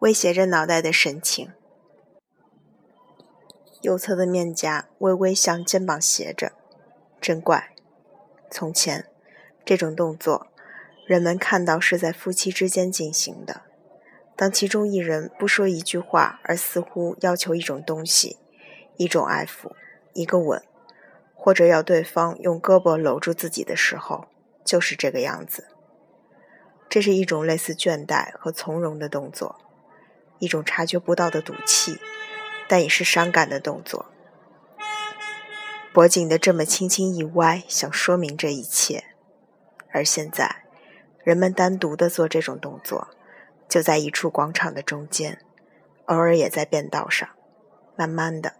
威胁着脑袋的神情。右侧的面颊微微向肩膀斜着，真怪。从前，这种动作，人们看到是在夫妻之间进行的。当其中一人不说一句话，而似乎要求一种东西，一种爱抚，一个吻，或者要对方用胳膊搂住自己的时候，就是这个样子。这是一种类似倦怠和从容的动作，一种察觉不到的赌气。但也是伤感的动作，脖颈的这么轻轻一歪，想说明这一切。而现在，人们单独的做这种动作，就在一处广场的中间，偶尔也在便道上，慢慢的，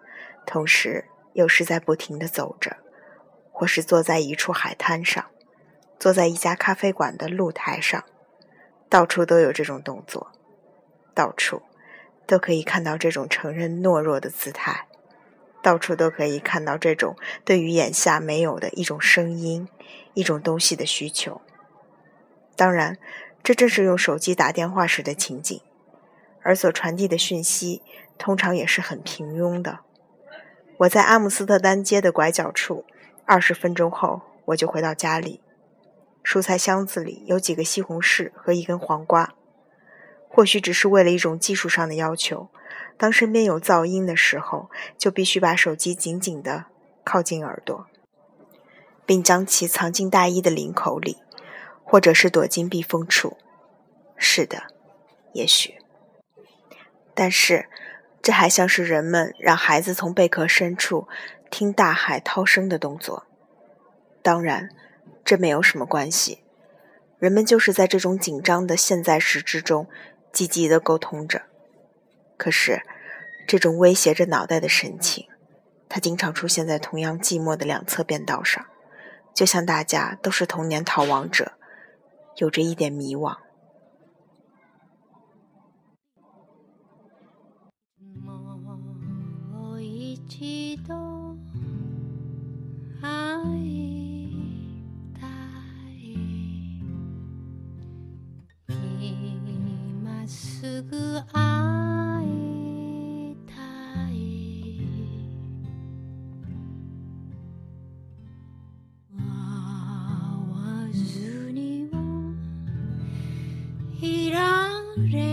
同时又是在不停的走着，或是坐在一处海滩上，坐在一家咖啡馆的露台上，到处都有这种动作，到处。都可以看到这种承认懦弱的姿态，到处都可以看到这种对于眼下没有的一种声音、一种东西的需求。当然，这正是用手机打电话时的情景，而所传递的讯息通常也是很平庸的。我在阿姆斯特丹街的拐角处，二十分钟后我就回到家里，蔬菜箱子里有几个西红柿和一根黄瓜。或许只是为了一种技术上的要求，当身边有噪音的时候，就必须把手机紧紧地靠近耳朵，并将其藏进大衣的领口里，或者是躲进避风处。是的，也许。但是，这还像是人们让孩子从贝壳深处听大海涛声的动作。当然，这没有什么关系。人们就是在这种紧张的现在时之中。积极的沟通着，可是这种威胁着脑袋的神情，它经常出现在同样寂寞的两侧便道上，就像大家都是童年逃亡者，有着一点迷惘。すぐ会いたい」「会わずにはいられ